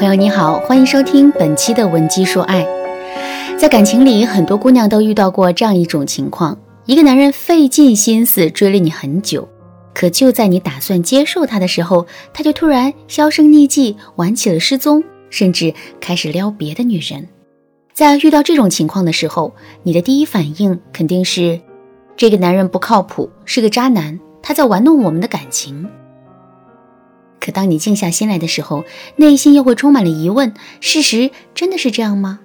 朋友你好，欢迎收听本期的《文姬说爱》。在感情里，很多姑娘都遇到过这样一种情况：一个男人费尽心思追了你很久，可就在你打算接受他的时候，他就突然销声匿迹，玩起了失踪，甚至开始撩别的女人。在遇到这种情况的时候，你的第一反应肯定是：这个男人不靠谱，是个渣男，他在玩弄我们的感情。可当你静下心来的时候，内心又会充满了疑问：事实真的是这样吗？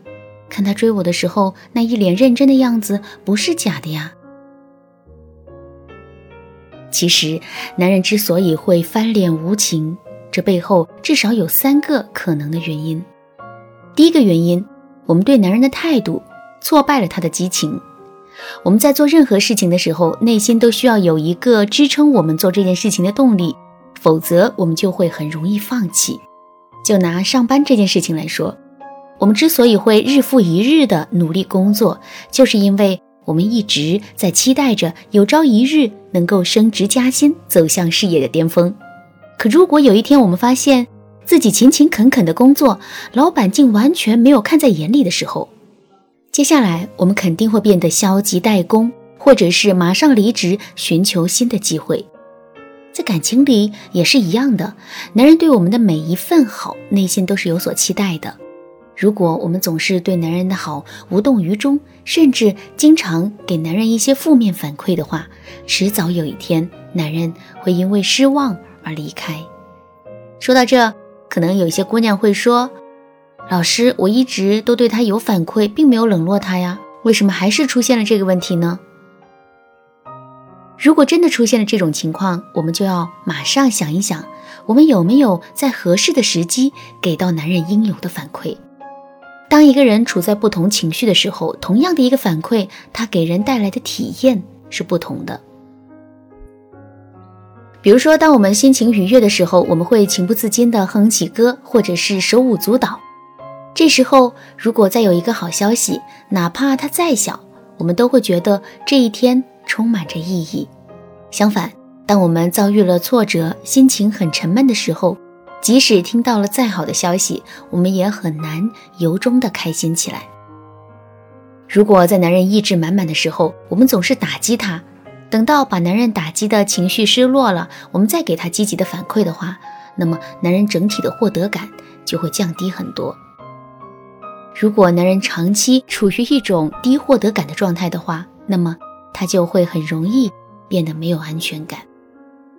看他追我的时候，那一脸认真的样子不是假的呀。其实，男人之所以会翻脸无情，这背后至少有三个可能的原因。第一个原因，我们对男人的态度挫败了他的激情。我们在做任何事情的时候，内心都需要有一个支撑我们做这件事情的动力。否则，我们就会很容易放弃。就拿上班这件事情来说，我们之所以会日复一日的努力工作，就是因为我们一直在期待着有朝一日能够升职加薪，走向事业的巅峰。可如果有一天我们发现自己勤勤恳恳的工作，老板竟完全没有看在眼里的时候，接下来我们肯定会变得消极怠工，或者是马上离职，寻求新的机会。在感情里也是一样的，男人对我们的每一份好，内心都是有所期待的。如果我们总是对男人的好无动于衷，甚至经常给男人一些负面反馈的话，迟早有一天，男人会因为失望而离开。说到这，可能有些姑娘会说：“老师，我一直都对他有反馈，并没有冷落他呀，为什么还是出现了这个问题呢？”如果真的出现了这种情况，我们就要马上想一想，我们有没有在合适的时机给到男人应有的反馈。当一个人处在不同情绪的时候，同样的一个反馈，他给人带来的体验是不同的。比如说，当我们心情愉悦的时候，我们会情不自禁地哼起歌，或者是手舞足蹈。这时候，如果再有一个好消息，哪怕它再小，我们都会觉得这一天。充满着意义。相反，当我们遭遇了挫折，心情很沉闷的时候，即使听到了再好的消息，我们也很难由衷的开心起来。如果在男人意志满满的时候，我们总是打击他，等到把男人打击的情绪失落了，我们再给他积极的反馈的话，那么男人整体的获得感就会降低很多。如果男人长期处于一种低获得感的状态的话，那么。他就会很容易变得没有安全感，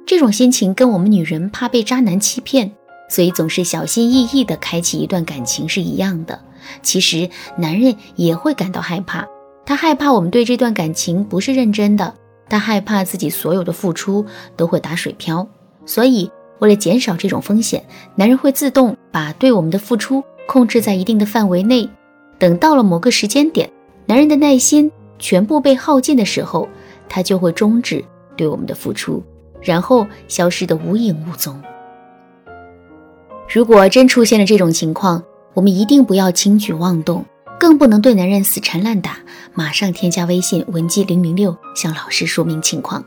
这种心情跟我们女人怕被渣男欺骗，所以总是小心翼翼地开启一段感情是一样的。其实男人也会感到害怕，他害怕我们对这段感情不是认真的，他害怕自己所有的付出都会打水漂。所以为了减少这种风险，男人会自动把对我们的付出控制在一定的范围内，等到了某个时间点，男人的耐心。全部被耗尽的时候，他就会终止对我们的付出，然后消失得无影无踪。如果真出现了这种情况，我们一定不要轻举妄动，更不能对男人死缠烂打。马上添加微信文姬零零六，向老师说明情况，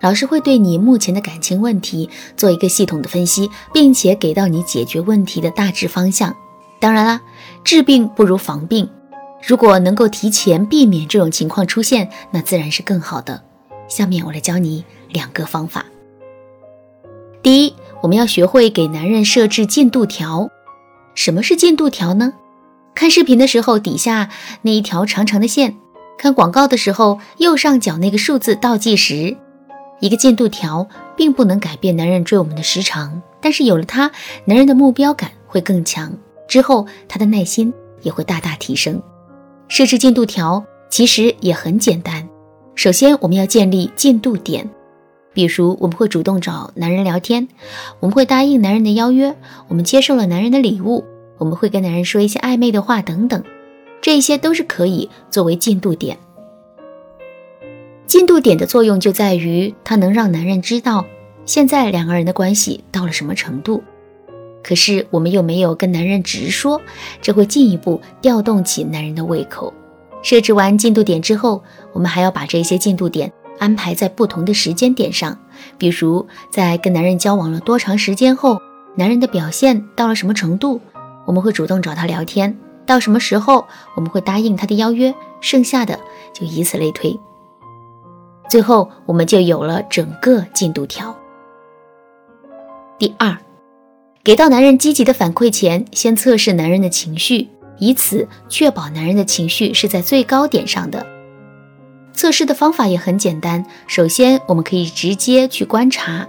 老师会对你目前的感情问题做一个系统的分析，并且给到你解决问题的大致方向。当然啦，治病不如防病。如果能够提前避免这种情况出现，那自然是更好的。下面我来教你两个方法。第一，我们要学会给男人设置进度条。什么是进度条呢？看视频的时候，底下那一条长长的线；看广告的时候，右上角那个数字倒计时。一个进度条并不能改变男人追我们的时长，但是有了它，男人的目标感会更强，之后他的耐心也会大大提升。设置进度条其实也很简单。首先，我们要建立进度点，比如我们会主动找男人聊天，我们会答应男人的邀约，我们接受了男人的礼物，我们会跟男人说一些暧昧的话等等，这些都是可以作为进度点。进度点的作用就在于它能让男人知道现在两个人的关系到了什么程度。可是我们又没有跟男人直说，这会进一步调动起男人的胃口。设置完进度点之后，我们还要把这些进度点安排在不同的时间点上。比如，在跟男人交往了多长时间后，男人的表现到了什么程度，我们会主动找他聊天，到什么时候我们会答应他的邀约，剩下的就以此类推。最后，我们就有了整个进度条。第二，给到男人积极的反馈前，先测试男人的情绪，以此确保男人的情绪是在最高点上的。测试的方法也很简单，首先我们可以直接去观察。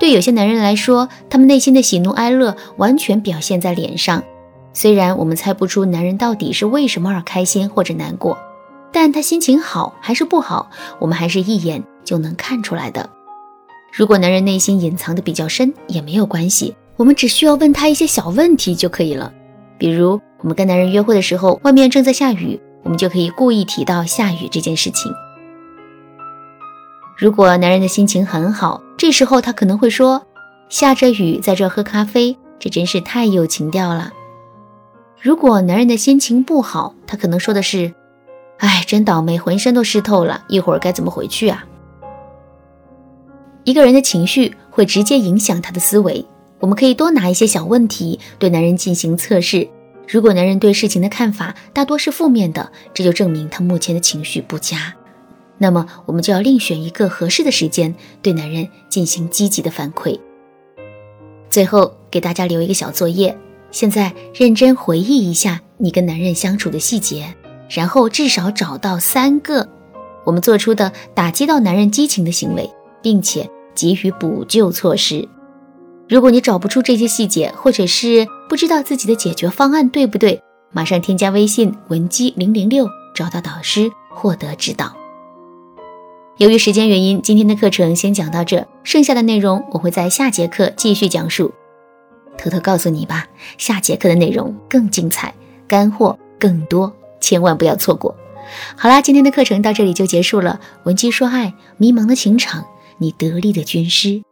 对有些男人来说，他们内心的喜怒哀乐完全表现在脸上。虽然我们猜不出男人到底是为什么而开心或者难过。但他心情好还是不好，我们还是一眼就能看出来的。如果男人内心隐藏的比较深，也没有关系，我们只需要问他一些小问题就可以了。比如，我们跟男人约会的时候，外面正在下雨，我们就可以故意提到下雨这件事情。如果男人的心情很好，这时候他可能会说：“下着雨在这喝咖啡，这真是太有情调了。”如果男人的心情不好，他可能说的是。哎，真倒霉，浑身都湿透了，一会儿该怎么回去啊？一个人的情绪会直接影响他的思维，我们可以多拿一些小问题对男人进行测试。如果男人对事情的看法大多是负面的，这就证明他目前的情绪不佳。那么，我们就要另选一个合适的时间对男人进行积极的反馈。最后，给大家留一个小作业，现在认真回忆一下你跟男人相处的细节。然后至少找到三个我们做出的打击到男人激情的行为，并且给予补救措施。如果你找不出这些细节，或者是不知道自己的解决方案对不对，马上添加微信文姬零零六，找到导师获得指导。由于时间原因，今天的课程先讲到这，剩下的内容我会在下节课继续讲述。偷偷告诉你吧，下节课的内容更精彩，干货更多。千万不要错过。好啦，今天的课程到这里就结束了。文姬说爱，迷茫的情场，你得力的军师。